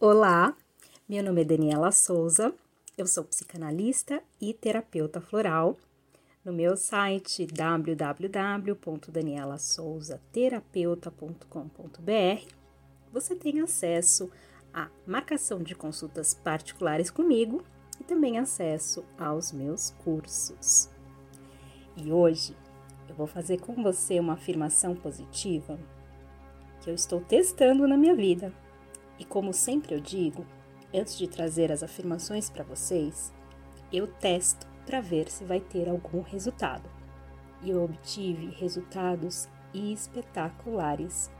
Olá, meu nome é Daniela Souza, eu sou psicanalista e terapeuta floral. No meu site www.danielasouzaterapeuta.com.br você tem acesso à marcação de consultas particulares comigo e também acesso aos meus cursos. E hoje eu vou fazer com você uma afirmação positiva que eu estou testando na minha vida e como sempre eu digo, antes de trazer as afirmações para vocês, eu testo para ver se vai ter algum resultado. E eu obtive resultados espetaculares.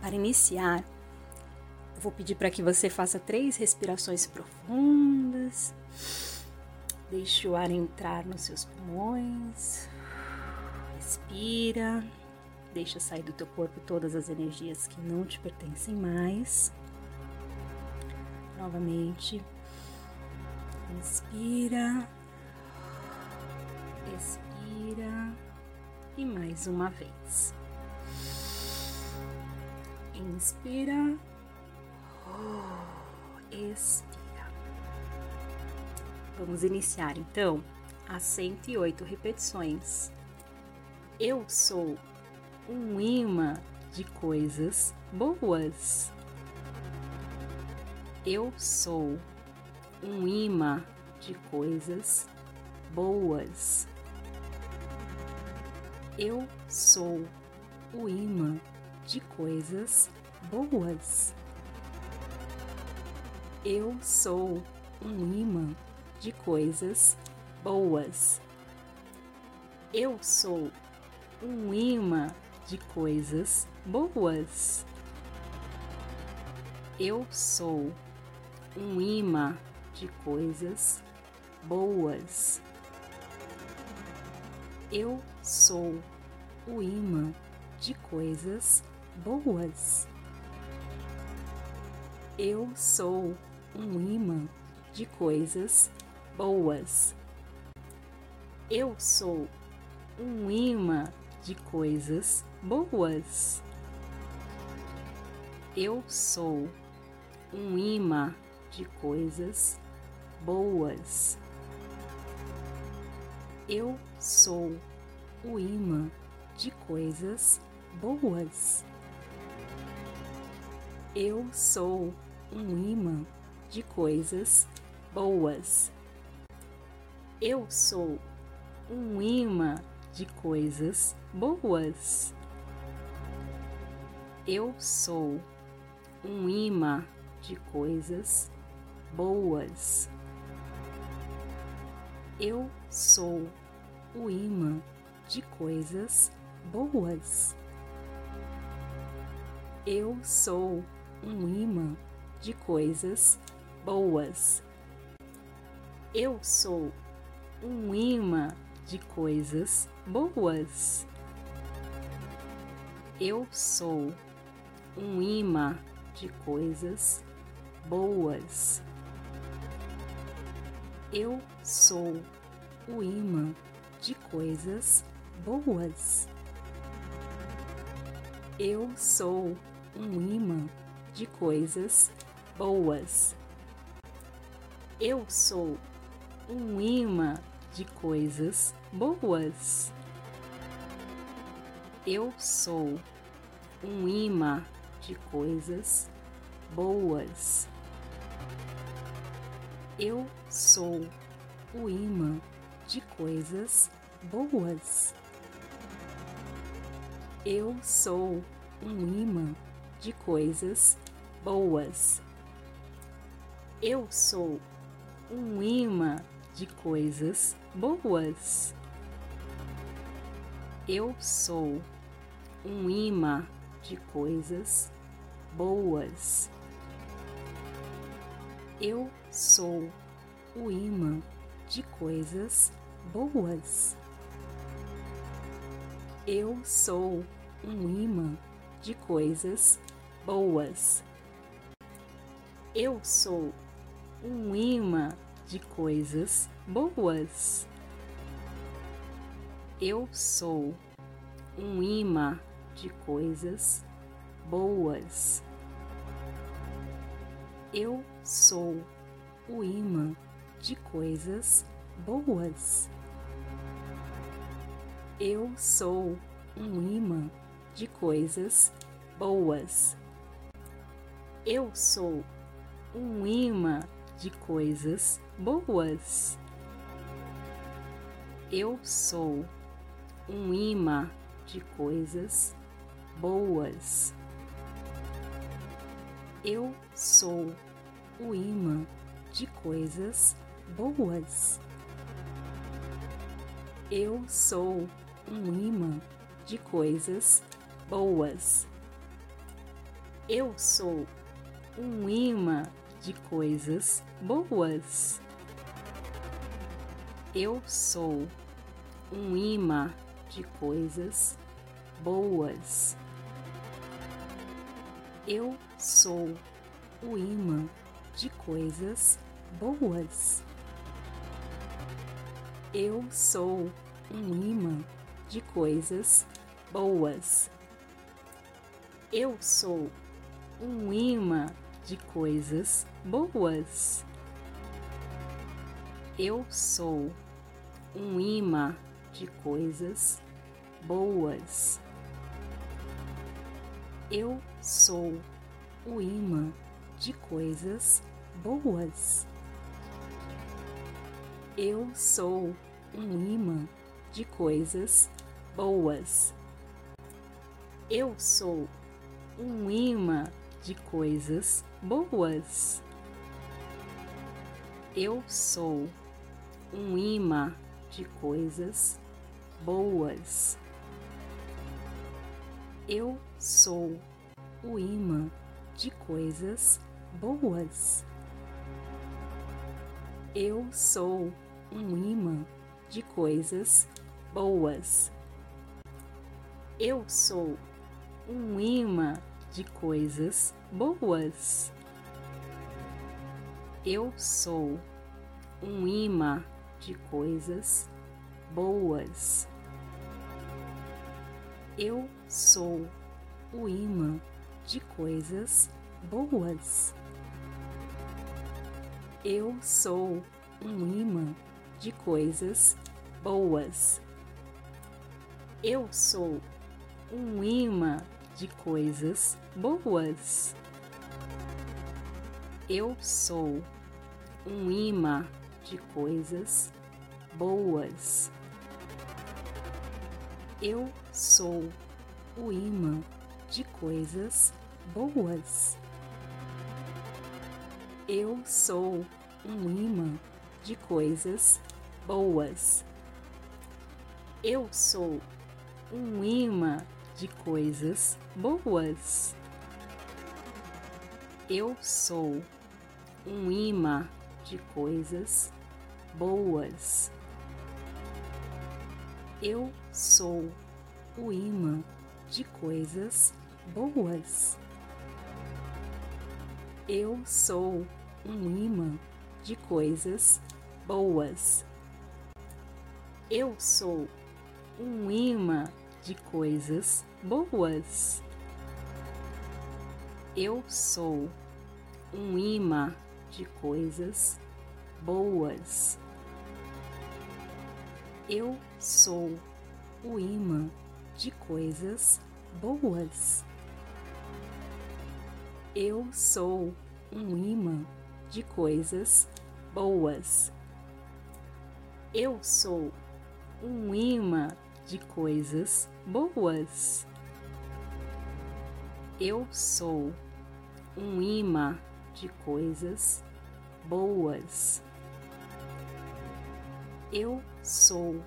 Para iniciar, eu vou pedir para que você faça três respirações profundas. Deixe o ar entrar nos seus pulmões. Respira. Deixa sair do teu corpo todas as energias que não te pertencem mais. Novamente. Inspira. Expira. E mais uma vez. Inspira. Expira. Vamos iniciar então as 108 repetições. Eu sou um imã de coisas boas. Eu sou um imã de coisas boas. Eu sou o imã de coisas boas. Eu sou um imã de coisas boas. Eu sou um imã de coisas boas. Eu sou um imã de coisas boas. Eu sou o imã de coisas boas. Eu sou um imã de coisas boas. Eu sou um imã de coisas boas. Eu sou um imã de coisas boas. Eu sou o imã de coisas boas. Eu sou um imã de coisas boas. Eu sou um imã de coisas boas. Eu sou um imã de coisas boas. Eu sou o imã de coisas boas. Eu sou um imã de coisas boas. Eu sou um imã de coisas boas. Eu sou um imã de coisas boas. Eu sou o imã de coisas boas. Eu sou um imã de coisas boas. Eu sou um imã de coisas boas. Eu sou um imã de coisas boas. Eu sou o imã de coisas boas. Eu sou um imã de coisas boas. Eu sou um imã de coisas boas. Eu sou um imã de coisas boas. Eu sou o imã de coisas boas. Eu sou um imã de coisas boas. Eu sou um imã de coisas boas. Eu sou um imã de coisas boas. Eu sou o imã de coisas boas. Eu sou um imã de coisas boas. Eu sou um imã de coisas boas. Eu sou um imã de coisas boas. Eu sou o imã de coisas boas. Eu sou um imã de coisas boas. Eu sou um imã de coisas boas. Eu sou um imã de coisas boas. Eu sou o imã de coisas boas. Eu sou um imã de coisas boas. Eu sou um imã de coisas boas. Eu sou um imã de coisas boas. Eu sou o imã de coisas boas. Eu sou um imã de coisas boas. Eu sou um imã de coisas boas. Eu sou um imã de coisas boas. Eu sou o imã de coisas boas. Eu sou um imã de coisas boas. Eu sou um imã de coisas boas. Eu sou um imã de coisas boas. Eu sou o imã de coisas boas. Eu sou um imã de coisas boas. Eu sou um imã de coisas boas. Eu sou um imã de coisas boas. Eu sou o imã de coisas boas. Eu sou um imã de coisas boas. Eu sou um imã de coisas boas. Eu sou um imã de coisas boas. Eu sou o imã de coisas boas. Eu sou um imã de coisas boas. Eu sou um imã de coisas boas. Eu sou um imã de coisas boas. Eu sou o imã de coisas boas. Eu sou um imã de coisas boas. Eu sou um imã de coisas boas. Eu sou um imã de coisas boas. Eu sou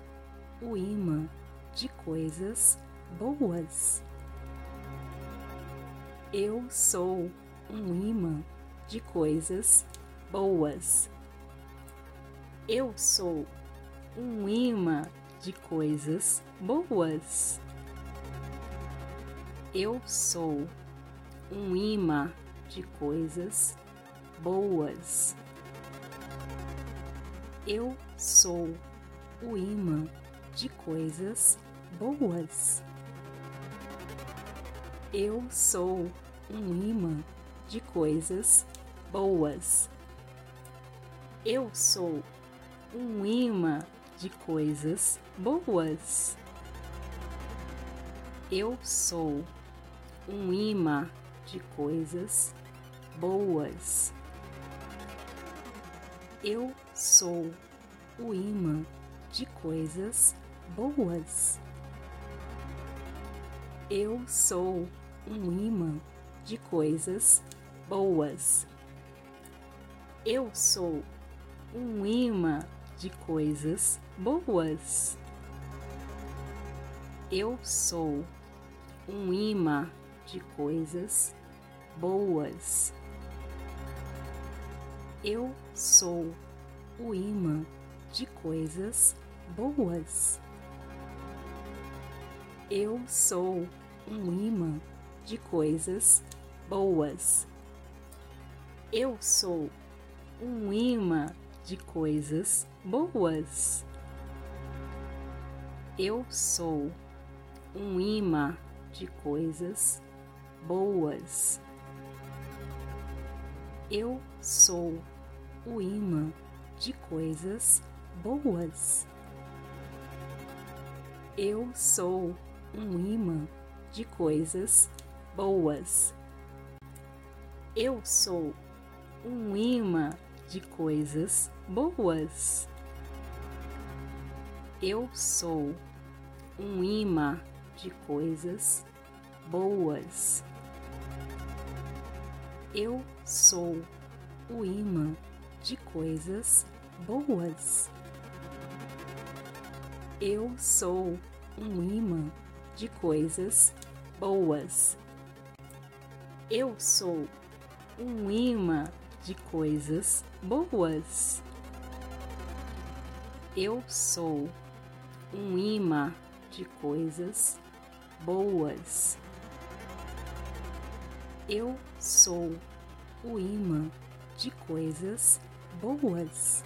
o imã de coisas boas. Eu sou um imã de coisas boas. Eu sou um imã de coisas boas. Eu sou um imã de coisas boas. Eu sou o imã de coisas boas. Eu sou um imã de coisas boas. Eu sou um imã de coisas boas. Eu sou um imã de coisas boas. Eu sou o imã de coisas boas. Eu sou um imã de coisas boas. Eu sou um imã de coisas boas. Eu sou um imã de coisas boas. Eu sou o imã de coisas boas. Eu sou um imã de coisas boas. Eu sou um imã de coisas boas. Eu sou um imã de coisas boas. Eu sou o imã de coisas boas. Eu sou um imã de coisas boas. Eu sou um imã de coisas boas. Eu sou um imã de coisas boas. Eu sou o imã de coisas boas. Eu sou um imã de coisas boas. Eu sou um imã de coisas boas. Eu sou um imã de coisas boas. Eu sou o imã de coisas boas.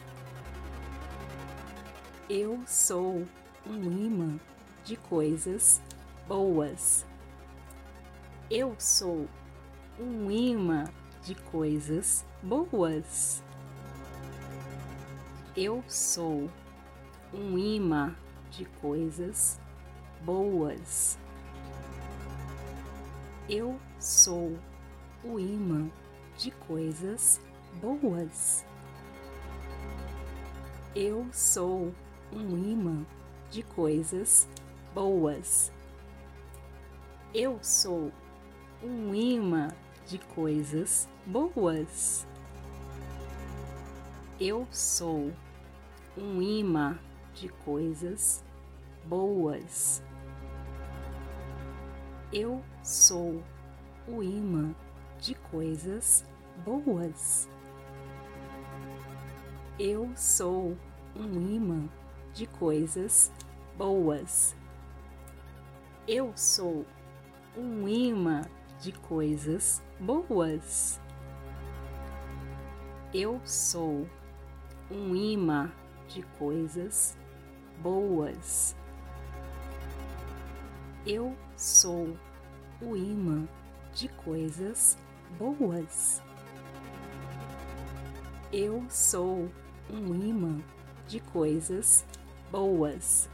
Eu sou um imã de coisas boas. Eu sou um imã de coisas boas. Eu sou um imã de coisas boas. Eu sou o imã de coisas boas. Eu sou um imã de coisas boas. Eu sou um imã de coisas boas. Eu sou um imã de coisas boas. Eu sou o imã de coisas boas. Eu sou um imã de coisas boas. Eu sou um imã de coisas boas. Eu sou um imã de coisas boas. Eu sou o imã de coisas boas. Eu sou um imã de coisas boas.